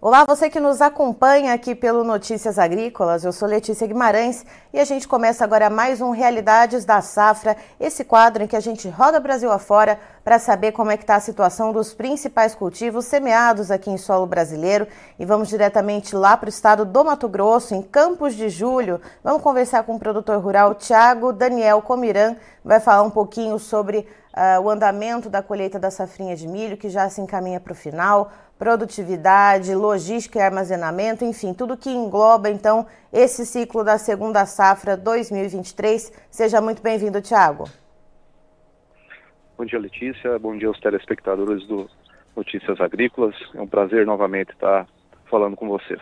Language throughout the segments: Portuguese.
Olá, você que nos acompanha aqui pelo Notícias Agrícolas. Eu sou Letícia Guimarães e a gente começa agora mais um Realidades da Safra, esse quadro em que a gente roda Brasil afora para saber como é que está a situação dos principais cultivos semeados aqui em solo brasileiro. E vamos diretamente lá para o estado do Mato Grosso, em Campos de Julho. Vamos conversar com o produtor rural Tiago Daniel Comiran, vai falar um pouquinho sobre uh, o andamento da colheita da safrinha de milho, que já se encaminha para o final produtividade, logística e armazenamento, enfim, tudo que engloba então esse ciclo da segunda safra 2023. Seja muito bem-vindo, Tiago. Bom dia, Letícia. Bom dia aos telespectadores do Notícias Agrícolas. É um prazer novamente estar falando com vocês.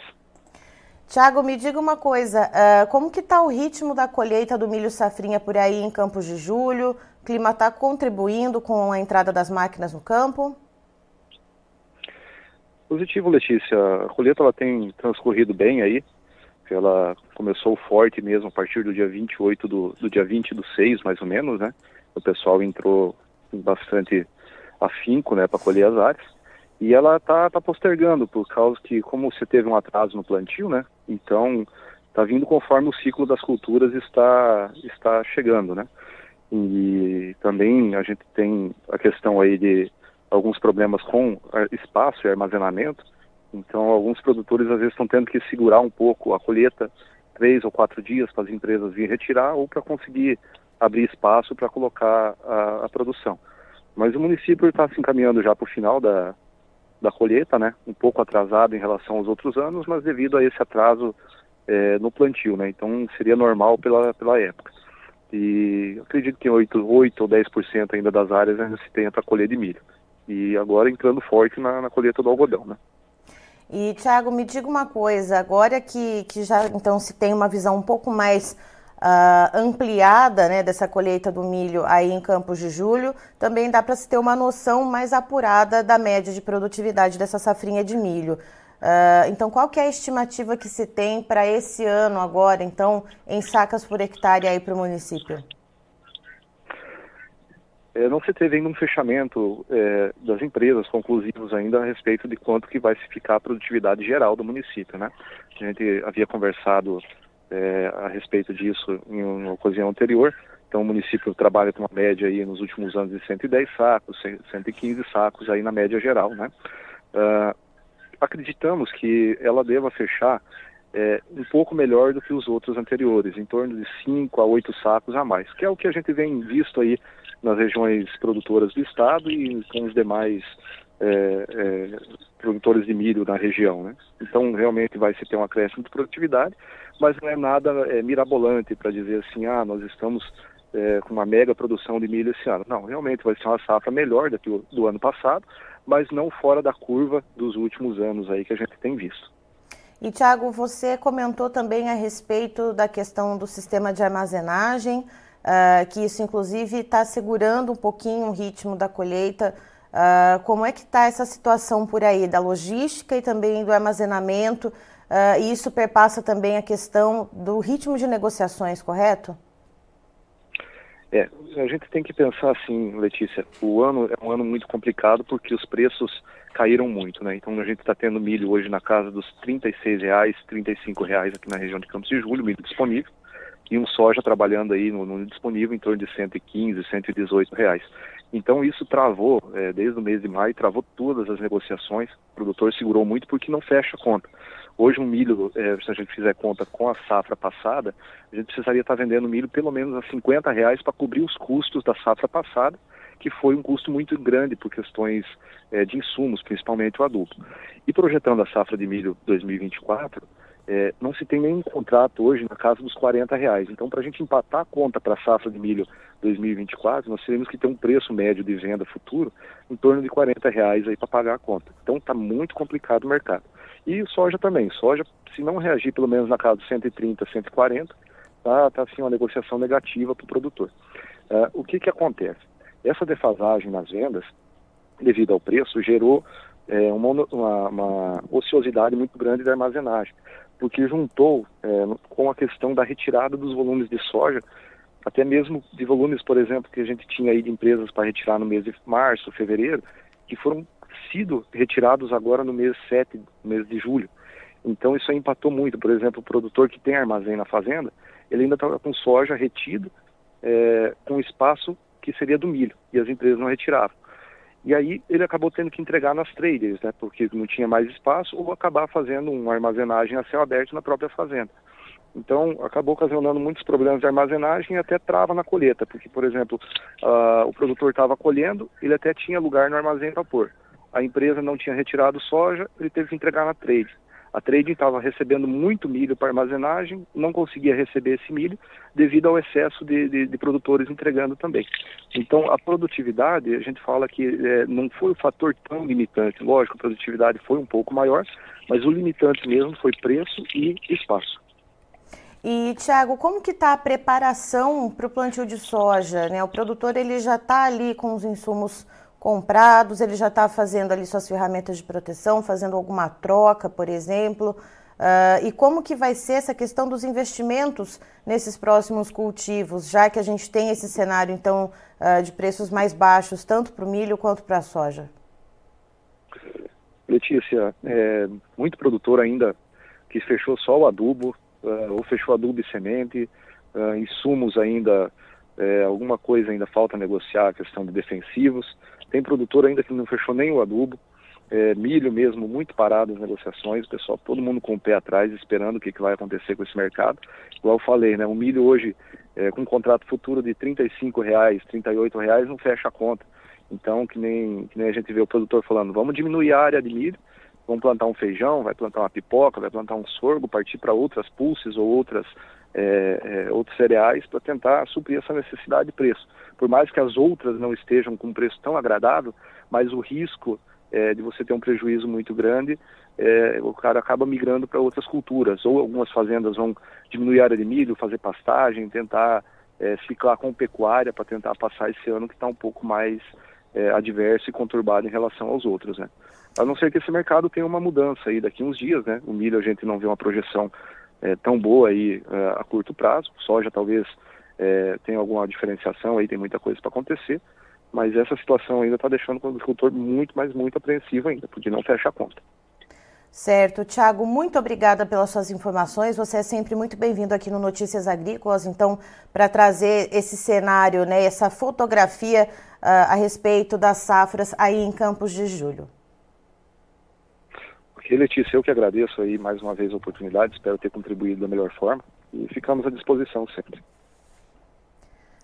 Tiago, me diga uma coisa, uh, como que está o ritmo da colheita do milho safrinha por aí em Campos de Julho? Clima está contribuindo com a entrada das máquinas no campo? Positivo, Letícia. A colheita ela tem transcorrido bem aí. Ela começou forte mesmo a partir do dia 28 do, do dia 20 do 6, mais ou menos, né? O pessoal entrou bastante afinco, né, para colher as áreas. E ela tá, tá postergando por causa que como você teve um atraso no plantio, né? Então tá vindo conforme o ciclo das culturas está está chegando, né? E também a gente tem a questão aí de alguns problemas com espaço e armazenamento. Então, alguns produtores às vezes estão tendo que segurar um pouco a colheita três ou quatro dias para as empresas virem retirar ou para conseguir abrir espaço para colocar a, a, produção. Mas o município está se encaminhando já para o final da, da colheita, né? Um pouco atrasado em relação aos outros anos, mas devido a esse atraso é, no plantio, né? Então seria normal pela, pela época. E acredito que 8, 8 ou 10% ainda das áreas ainda se para colher de milho e agora entrando forte na, na colheita do algodão, né? E, Tiago, me diga uma coisa, agora que, que já então se tem uma visão um pouco mais uh, ampliada né, dessa colheita do milho aí em Campos de Julho, também dá para se ter uma noção mais apurada da média de produtividade dessa safrinha de milho. Uh, então, qual que é a estimativa que se tem para esse ano agora, então, em sacas por hectare aí para o município? É, não se teve ainda um fechamento é, das empresas conclusivos ainda a respeito de quanto que vai se ficar a produtividade geral do município, né? A gente havia conversado é, a respeito disso em uma ocasião anterior. Então o município trabalha com uma média aí nos últimos anos de 110 sacos, 115 sacos aí na média geral, né? Uh, acreditamos que ela deva fechar é, um pouco melhor do que os outros anteriores, em torno de 5 a 8 sacos a mais, que é o que a gente vem visto aí nas regiões produtoras do estado e com os demais é, é, produtores de milho na região. Né? Então, realmente vai se ter um acréscimo de produtividade, mas não é nada é, mirabolante para dizer assim, ah, nós estamos é, com uma mega produção de milho esse ano. Não, realmente vai ser uma safra melhor do que o do ano passado, mas não fora da curva dos últimos anos aí que a gente tem visto. E, Tiago, você comentou também a respeito da questão do sistema de armazenagem uh, que isso inclusive está segurando um pouquinho o ritmo da colheita. Uh, como é que está essa situação por aí da logística e também do armazenamento? Uh, e isso perpassa também a questão do ritmo de negociações, correto? É, a gente tem que pensar assim, Letícia, o ano é um ano muito complicado porque os preços caíram muito, né? Então a gente está tendo milho hoje na casa dos R$ reais, R$ reais aqui na região de Campos de Julho, milho disponível e um soja trabalhando aí no, no disponível em torno de 115, 118 reais. Então isso travou, é, desde o mês de maio, travou todas as negociações. O produtor segurou muito porque não fecha a conta. Hoje um milho, é, se a gente fizer conta com a safra passada, a gente precisaria estar vendendo milho pelo menos a 50 reais para cobrir os custos da safra passada, que foi um custo muito grande por questões é, de insumos, principalmente o adubo. E projetando a safra de milho 2024, é, não se tem nenhum contrato hoje na casa dos 40 reais. Então, para a gente empatar a conta para a safra de milho 2024, nós teremos que ter um preço médio de venda futuro em torno de 40 reais para pagar a conta. Então, está muito complicado o mercado. E soja também. Soja, se não reagir pelo menos na casa dos 130, 140, tá, tá assim uma negociação negativa para o produtor. Uh, o que que acontece? Essa defasagem nas vendas, devido ao preço, gerou é, uma, uma, uma ociosidade muito grande da armazenagem porque juntou é, com a questão da retirada dos volumes de soja, até mesmo de volumes, por exemplo, que a gente tinha aí de empresas para retirar no mês de março, fevereiro, que foram sido retirados agora no mês 7, no mês de julho. Então isso aí empatou muito. Por exemplo, o produtor que tem armazém na fazenda, ele ainda estava com soja retido, é, com espaço que seria do milho, e as empresas não retiravam. E aí ele acabou tendo que entregar nas traders, né, porque não tinha mais espaço, ou acabar fazendo uma armazenagem a céu aberto na própria fazenda. Então, acabou ocasionando muitos problemas de armazenagem e até trava na colheita, porque, por exemplo, uh, o produtor estava colhendo, ele até tinha lugar no armazém para pôr. A empresa não tinha retirado soja, ele teve que entregar na trade. A trading estava recebendo muito milho para armazenagem, não conseguia receber esse milho devido ao excesso de, de, de produtores entregando também. Então, a produtividade, a gente fala que é, não foi o fator tão limitante. Lógico, a produtividade foi um pouco maior, mas o limitante mesmo foi preço e espaço. E Tiago, como que está a preparação para o plantio de soja? Né? O produtor ele já está ali com os insumos comprados, ele já está fazendo ali suas ferramentas de proteção, fazendo alguma troca, por exemplo. Uh, e como que vai ser essa questão dos investimentos nesses próximos cultivos, já que a gente tem esse cenário, então, uh, de preços mais baixos, tanto para o milho quanto para a soja? Letícia, é, muito produtor ainda que fechou só o adubo, uh, ou fechou adubo e semente, insumos ainda, é, alguma coisa ainda falta negociar, a questão de defensivos. Tem produtor ainda que não fechou nem o adubo. É, milho mesmo, muito parado as negociações, pessoal, todo mundo com o pé atrás, esperando o que, que vai acontecer com esse mercado. Igual eu falei, né, o milho hoje, é, com um contrato futuro de R$ reais, R$ reais, não fecha a conta. Então, que nem, que nem a gente vê o produtor falando, vamos diminuir a área de milho, vamos plantar um feijão, vai plantar uma pipoca, vai plantar um sorgo, partir para outras pulses ou outras é, é, outros cereais para tentar suprir essa necessidade de preço. Por mais que as outras não estejam com um preço tão agradável, mas o risco é, de você ter um prejuízo muito grande, é, o cara acaba migrando para outras culturas. Ou algumas fazendas vão diminuir a área de milho, fazer pastagem, tentar é, ciclar com pecuária para tentar passar esse ano que está um pouco mais é, adverso e conturbado em relação aos outros. Né? A não ser que esse mercado tenha uma mudança aí daqui uns dias, né? O milho a gente não vê uma projeção é, tão boa aí é, a curto prazo. Soja talvez é, tenha alguma diferenciação aí, tem muita coisa para acontecer, mas essa situação ainda está deixando o agricultor muito, mas muito apreensivo ainda, porque não fecha a conta. Certo. Tiago, muito obrigada pelas suas informações. Você é sempre muito bem-vindo aqui no Notícias Agrícolas, então, para trazer esse cenário, né, essa fotografia uh, a respeito das safras aí em Campos de Julho. Ok, Letícia, eu que agradeço aí mais uma vez a oportunidade, espero ter contribuído da melhor forma e ficamos à disposição sempre.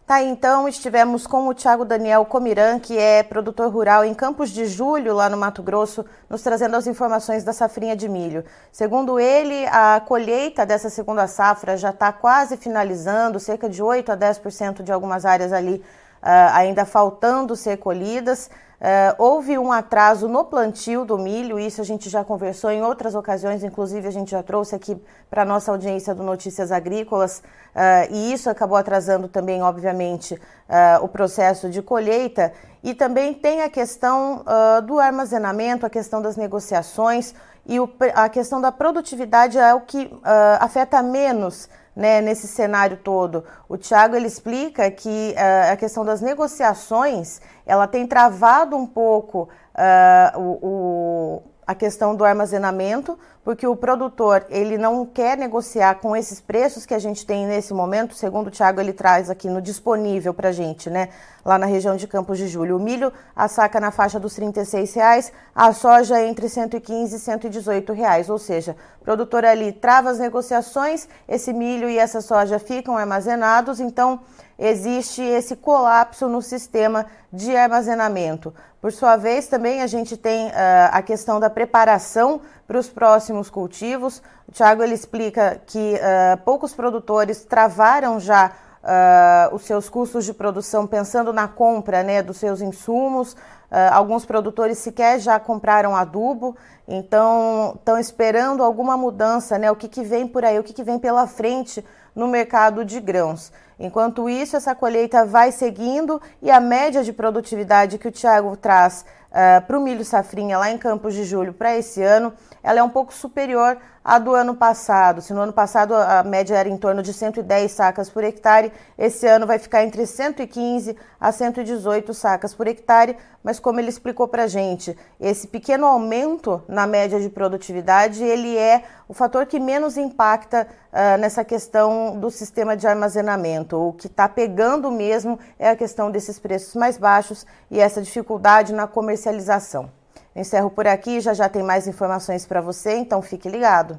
Tá, então estivemos com o Tiago Daniel Comiran, que é produtor rural em Campos de Julho, lá no Mato Grosso, nos trazendo as informações da safrinha de milho. Segundo ele, a colheita dessa segunda safra já está quase finalizando, cerca de 8 a 10% de algumas áreas ali uh, ainda faltando ser colhidas. Uh, houve um atraso no plantio do milho, isso a gente já conversou em outras ocasiões, inclusive a gente já trouxe aqui para a nossa audiência do Notícias Agrícolas, uh, e isso acabou atrasando também, obviamente, uh, o processo de colheita. E também tem a questão do armazenamento, a questão das negociações e o, a questão da produtividade é o que afeta menos né, nesse cenário todo. O Tiago ele explica que uh, a questão das negociações ela tem travado um pouco uh, o, o, a questão do armazenamento, porque o produtor ele não quer negociar com esses preços que a gente tem nesse momento, segundo o Tiago ele traz aqui no disponível para a gente, né? Lá na região de Campos de Julho. O milho a saca na faixa dos R$ reais, a soja entre 115 e 118 reais, ou seja, o produtor ali trava as negociações, esse milho e essa soja ficam armazenados, então existe esse colapso no sistema de armazenamento. Por sua vez, também a gente tem uh, a questão da preparação para os próximos cultivos. O Tiago ele explica que uh, poucos produtores travaram já Uh, os seus custos de produção pensando na compra né, dos seus insumos. Uh, alguns produtores sequer já compraram adubo, então estão esperando alguma mudança, né, o que, que vem por aí, o que, que vem pela frente no mercado de grãos. Enquanto isso, essa colheita vai seguindo e a média de produtividade que o Tiago traz uh, para o milho safrinha lá em Campos de Julho para esse ano, ela é um pouco superior à do ano passado. Se no ano passado a média era em torno de 110 sacas por hectare, esse ano vai ficar entre 115 a 118 sacas por hectare, mas como ele explicou para a gente, esse pequeno aumento na média de produtividade, ele é o fator que menos impacta uh, nessa questão do sistema de armazenamento. O que está pegando mesmo é a questão desses preços mais baixos e essa dificuldade na comercialização. Eu encerro por aqui, já já tem mais informações para você, então fique ligado.